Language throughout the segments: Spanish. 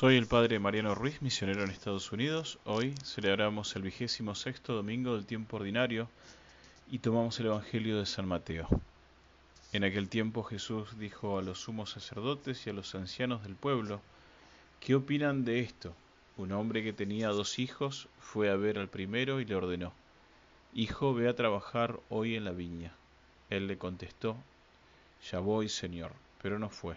Soy el padre Mariano Ruiz, misionero en Estados Unidos. Hoy celebramos el vigésimo sexto domingo del tiempo ordinario y tomamos el Evangelio de San Mateo. En aquel tiempo Jesús dijo a los sumos sacerdotes y a los ancianos del pueblo, ¿qué opinan de esto? Un hombre que tenía dos hijos fue a ver al primero y le ordenó, Hijo, ve a trabajar hoy en la viña. Él le contestó, Ya voy, Señor, pero no fue.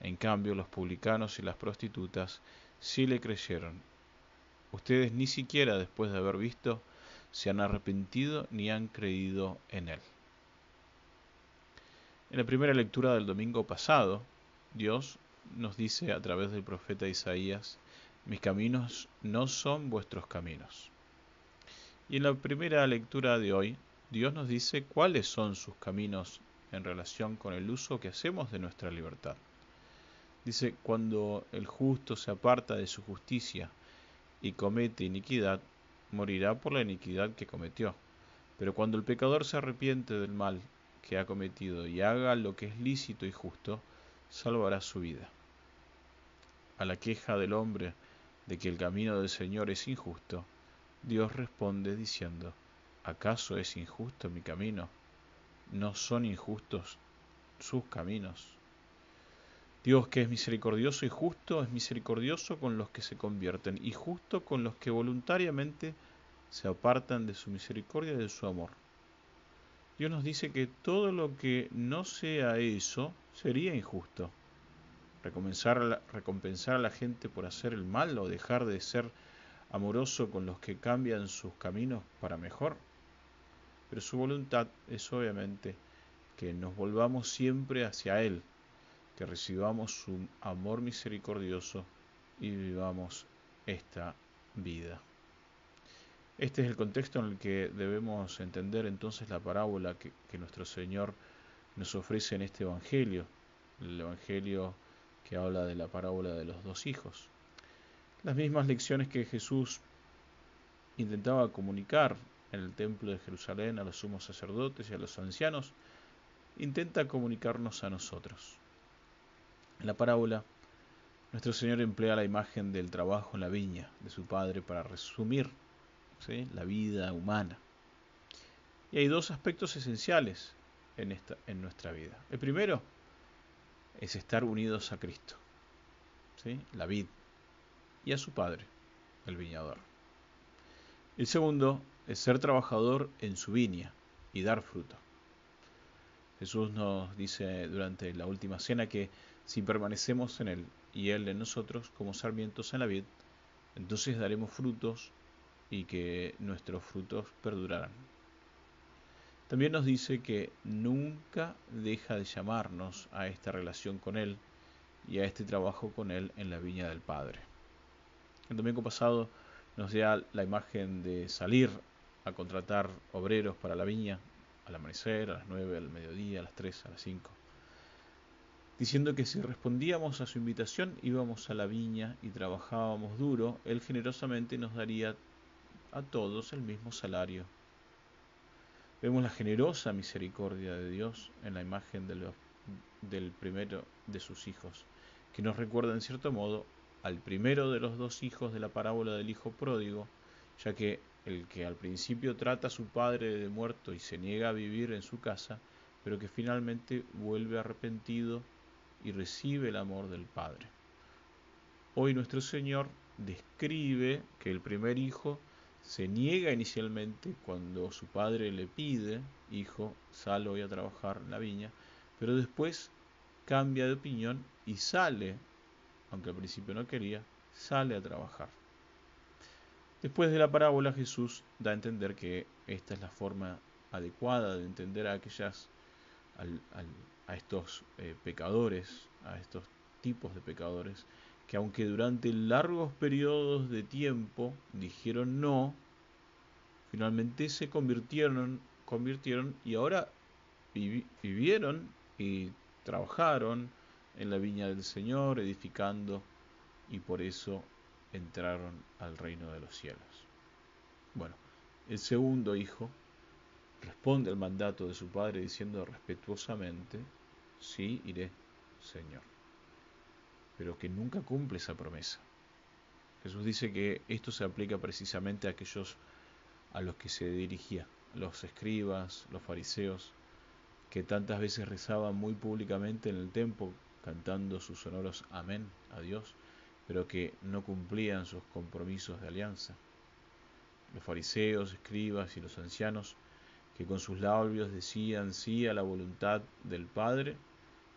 En cambio, los publicanos y las prostitutas sí le creyeron. Ustedes ni siquiera después de haber visto se han arrepentido ni han creído en él. En la primera lectura del domingo pasado, Dios nos dice a través del profeta Isaías, mis caminos no son vuestros caminos. Y en la primera lectura de hoy, Dios nos dice cuáles son sus caminos en relación con el uso que hacemos de nuestra libertad. Dice, cuando el justo se aparta de su justicia y comete iniquidad, morirá por la iniquidad que cometió. Pero cuando el pecador se arrepiente del mal que ha cometido y haga lo que es lícito y justo, salvará su vida. A la queja del hombre de que el camino del Señor es injusto, Dios responde diciendo, ¿acaso es injusto mi camino? ¿No son injustos sus caminos? Dios que es misericordioso y justo, es misericordioso con los que se convierten y justo con los que voluntariamente se apartan de su misericordia y de su amor. Dios nos dice que todo lo que no sea eso sería injusto recompensar a la gente por hacer el mal o dejar de ser amoroso con los que cambian sus caminos para mejor. Pero su voluntad es obviamente que nos volvamos siempre hacia Él, que recibamos su amor misericordioso y vivamos esta vida. Este es el contexto en el que debemos entender entonces la parábola que, que nuestro Señor nos ofrece en este Evangelio, el Evangelio que habla de la parábola de los dos hijos. Las mismas lecciones que Jesús intentaba comunicar en el templo de Jerusalén a los sumos sacerdotes y a los ancianos, intenta comunicarnos a nosotros. En la parábola, nuestro Señor emplea la imagen del trabajo en la viña de su Padre para resumir la vida humana. Y hay dos aspectos esenciales en, esta, en nuestra vida. El primero es estar unidos a Cristo, ¿sí? la vid, y a su Padre, el viñador. El segundo es ser trabajador en su viña y dar fruto. Jesús nos dice durante la última cena que si permanecemos en Él y Él en nosotros como sarmientos en la vid, entonces daremos frutos y que nuestros frutos perdurarán. También nos dice que nunca deja de llamarnos a esta relación con Él y a este trabajo con Él en la viña del Padre. El domingo pasado nos da la imagen de salir a contratar obreros para la viña al amanecer, a las 9, al mediodía, a las 3, a las 5, diciendo que si respondíamos a su invitación íbamos a la viña y trabajábamos duro, Él generosamente nos daría a todos el mismo salario. Vemos la generosa misericordia de Dios en la imagen del primero de sus hijos, que nos recuerda en cierto modo al primero de los dos hijos de la parábola del hijo pródigo, ya que el que al principio trata a su padre de muerto y se niega a vivir en su casa, pero que finalmente vuelve arrepentido y recibe el amor del Padre. Hoy nuestro Señor describe que el primer hijo se niega inicialmente cuando su padre le pide, hijo, sal hoy a trabajar en la viña, pero después cambia de opinión y sale, aunque al principio no quería, sale a trabajar. Después de la parábola Jesús da a entender que esta es la forma adecuada de entender a aquellas a estos eh, pecadores, a estos tipos de pecadores que aunque durante largos periodos de tiempo dijeron no, finalmente se convirtieron, convirtieron y ahora vivieron y trabajaron en la viña del Señor, edificando, y por eso entraron al reino de los cielos. Bueno, el segundo hijo responde al mandato de su padre diciendo respetuosamente, sí, iré, Señor, pero que nunca cumple esa promesa. Jesús dice que esto se aplica precisamente a aquellos a los que se dirigía, los escribas, los fariseos, que tantas veces rezaban muy públicamente en el templo, cantando sus sonoros amén a Dios, pero que no cumplían sus compromisos de alianza. Los fariseos, escribas y los ancianos, que con sus labios decían sí a la voluntad del Padre,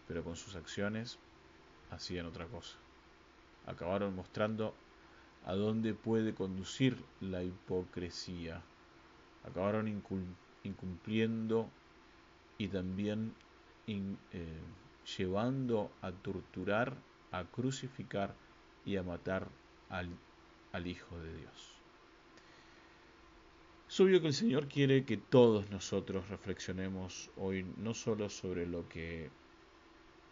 pero con sus acciones hacían otra cosa. Acabaron mostrando a dónde puede conducir la hipocresía. Acabaron incumpliendo y también eh, llevando a torturar, a crucificar y a matar al, al Hijo de Dios. Es obvio que el Señor quiere que todos nosotros reflexionemos hoy no solo sobre lo que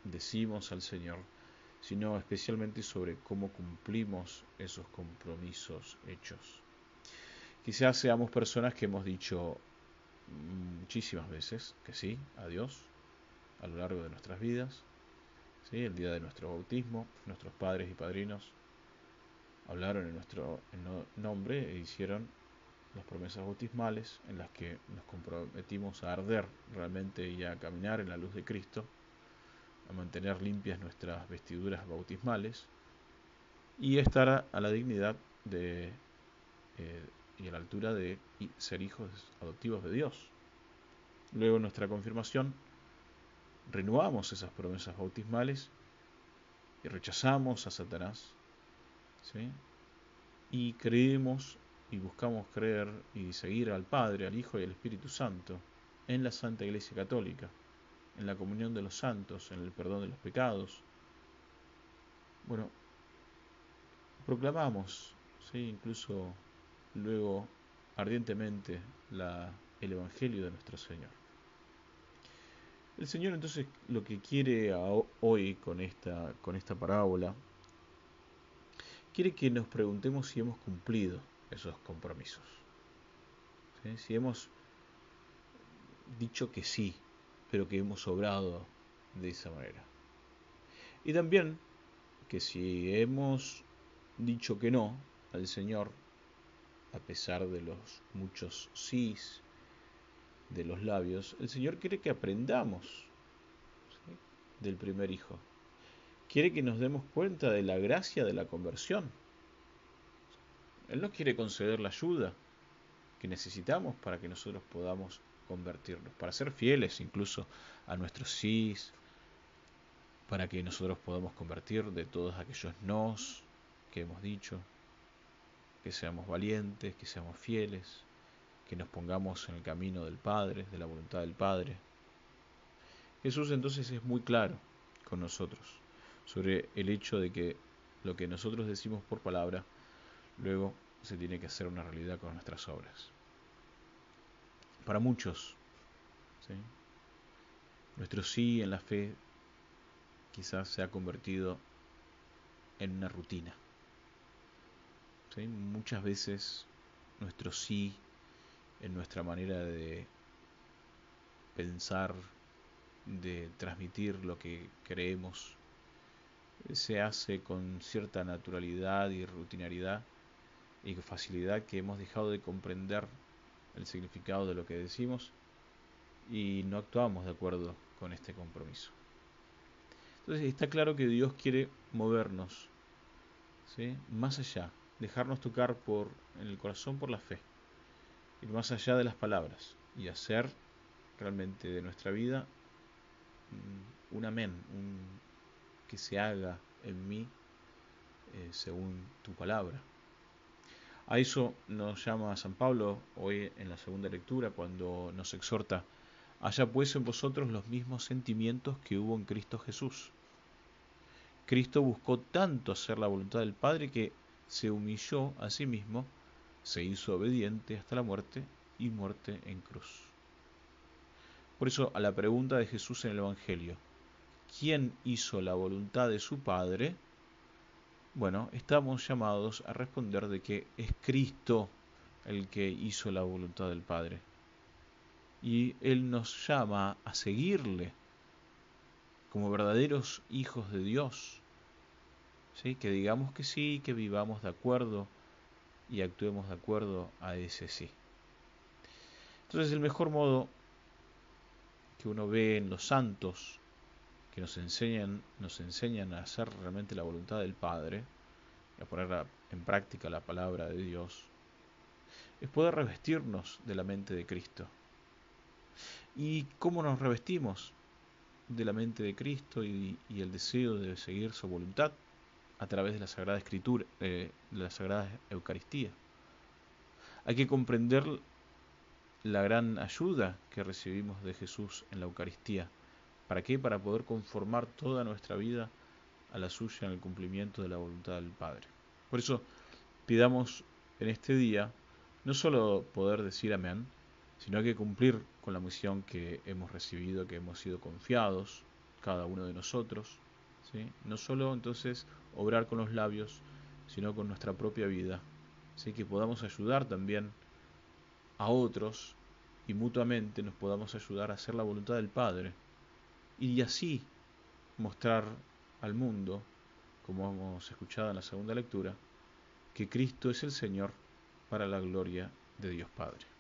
decimos al Señor, sino especialmente sobre cómo cumplimos esos compromisos hechos. Quizás seamos personas que hemos dicho muchísimas veces que sí a Dios a lo largo de nuestras vidas, ¿sí? el día de nuestro bautismo, nuestros padres y padrinos hablaron en nuestro nombre e hicieron las promesas bautismales en las que nos comprometimos a arder realmente y a caminar en la luz de Cristo a mantener limpias nuestras vestiduras bautismales y estar a, la dignidad de, eh, y a la altura de ser hijos adoptivos de Dios. Luego en nuestra confirmación renovamos esas promesas bautismales y rechazamos a Satanás y creemos y buscamos creer y seguir al Padre, al Hijo y al Espíritu Santo en la Santa Iglesia Católica en la comunión de los santos, en el perdón de los pecados. Bueno, proclamamos, ¿sí? incluso luego ardientemente la, el Evangelio de nuestro Señor. El Señor entonces lo que quiere hoy con esta, con esta parábola, quiere que nos preguntemos si hemos cumplido esos compromisos. Si hemos dicho que sí pero que hemos obrado de esa manera. Y también que si hemos dicho que no al Señor, a pesar de los muchos sís de los labios, el Señor quiere que aprendamos del primer hijo. Quiere que nos demos cuenta de la gracia de la conversión. Él nos quiere conceder la ayuda que necesitamos para que nosotros podamos convertirnos, para ser fieles incluso a nuestros sís, para que nosotros podamos convertir de todos aquellos nos que hemos dicho, que seamos valientes, que seamos fieles, que nos pongamos en el camino del Padre, de la voluntad del Padre. Jesús entonces es muy claro con nosotros sobre el hecho de que lo que nosotros decimos por palabra, luego se tiene que hacer una realidad con nuestras obras para muchos. Nuestro sí en la fe quizás se ha convertido en una rutina. Muchas veces nuestro sí en nuestra manera de pensar, de transmitir lo que creemos, se hace con cierta naturalidad y rutinariedad y facilidad que hemos dejado de comprender el significado de lo que decimos y no actuamos de acuerdo con este compromiso. Entonces está claro que Dios quiere movernos más allá, dejarnos tocar por, en el corazón por la fe, ir más allá de las palabras y hacer realmente de nuestra vida un amén, un, que se haga en mí eh, según tu palabra. A eso nos llama San Pablo hoy en la segunda lectura cuando nos exhorta, haya pues en vosotros los mismos sentimientos que hubo en Cristo Jesús, Cristo buscó tanto hacer la voluntad del Padre que se humilló a sí mismo, se hizo obediente hasta la muerte y muerte en cruz. Por eso a la pregunta de Jesús en el Evangelio, ¿quién hizo la voluntad de su Padre? Bueno, estamos llamados a responder de que es Cristo el que hizo la voluntad del Padre. Y Él nos llama a seguirle como verdaderos hijos de Dios. ¿Sí? Que digamos que sí, que vivamos de acuerdo y actuemos de acuerdo a ese sí. Entonces el mejor modo que uno ve en los santos que nos enseñan, nos enseñan a hacer realmente la voluntad del Padre, a poner en práctica la palabra de Dios, es poder revestirnos de la mente de Cristo. ¿Y cómo nos revestimos de la mente de Cristo y, el deseo de seguir su voluntad? A través de la Sagrada Escritura, eh, de la Sagrada Eucaristía. Hay que comprender la gran ayuda que recibimos de Jesús en la Eucaristía. ¿Para qué? Para poder conformar toda nuestra vida a la suya en el cumplimiento de la voluntad del Padre. Por eso pidamos en este día no solo poder decir amén, sino que cumplir con la misión que hemos recibido, que hemos sido confiados, cada uno de nosotros. ¿sí? No solo entonces obrar con los labios, sino con nuestra propia vida. ¿sí? Que podamos ayudar también a otros y mutuamente nos podamos ayudar a hacer la voluntad del Padre. Y así mostrar al mundo, como hemos escuchado en la segunda lectura, que Cristo es el Señor para la gloria de Dios Padre.